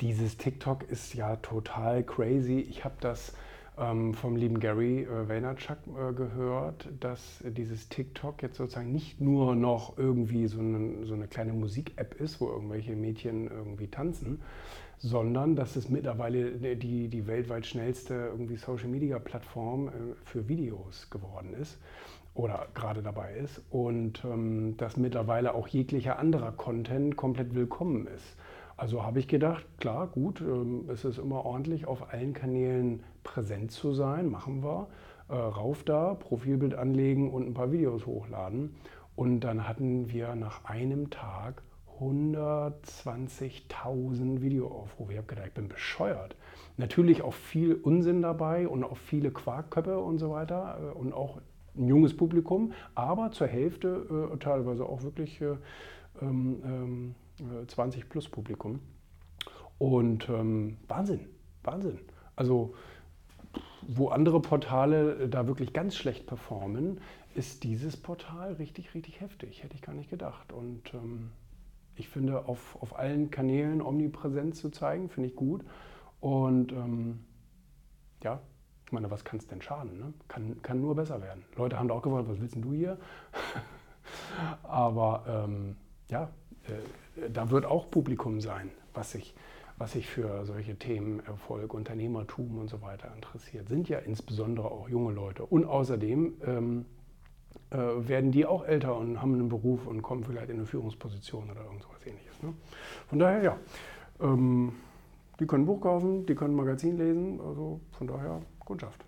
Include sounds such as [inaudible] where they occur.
Dieses TikTok ist ja total crazy. Ich habe das ähm, vom lieben Gary äh, Vaynerchuk äh, gehört, dass dieses TikTok jetzt sozusagen nicht nur noch irgendwie so eine, so eine kleine Musik-App ist, wo irgendwelche Mädchen irgendwie tanzen, sondern dass es mittlerweile die, die weltweit schnellste irgendwie Social-Media-Plattform äh, für Videos geworden ist oder gerade dabei ist und ähm, dass mittlerweile auch jeglicher anderer Content komplett willkommen ist. Also habe ich gedacht, klar, gut, ähm, es ist immer ordentlich, auf allen Kanälen präsent zu sein, machen wir. Äh, rauf da, Profilbild anlegen und ein paar Videos hochladen. Und dann hatten wir nach einem Tag 120.000 Videoaufrufe. Ich habe gedacht, ich bin bescheuert. Natürlich auch viel Unsinn dabei und auch viele Quarkköpfe und so weiter äh, und auch ein junges Publikum, aber zur Hälfte äh, teilweise auch wirklich äh, ähm, ähm, 20 plus Publikum. Und ähm, Wahnsinn, Wahnsinn. Also wo andere Portale da wirklich ganz schlecht performen, ist dieses Portal richtig, richtig heftig. Hätte ich gar nicht gedacht. Und ähm, ich finde, auf, auf allen Kanälen Omnipräsenz zu zeigen, finde ich gut. Und ähm, ja, ich meine, was kann es denn schaden? Ne? Kann, kann nur besser werden. Leute haben da auch gefragt, was willst du hier? [laughs] Aber ähm, ja, äh, da wird auch Publikum sein, was sich, was sich für solche Themen Erfolg, Unternehmertum und so weiter interessiert. Sind ja insbesondere auch junge Leute. Und außerdem ähm, äh, werden die auch älter und haben einen Beruf und kommen vielleicht in eine Führungsposition oder irgendwas ähnliches. Ne? Von daher, ja, ähm, die können Buch kaufen, die können Magazin lesen, also von daher Kundschaft.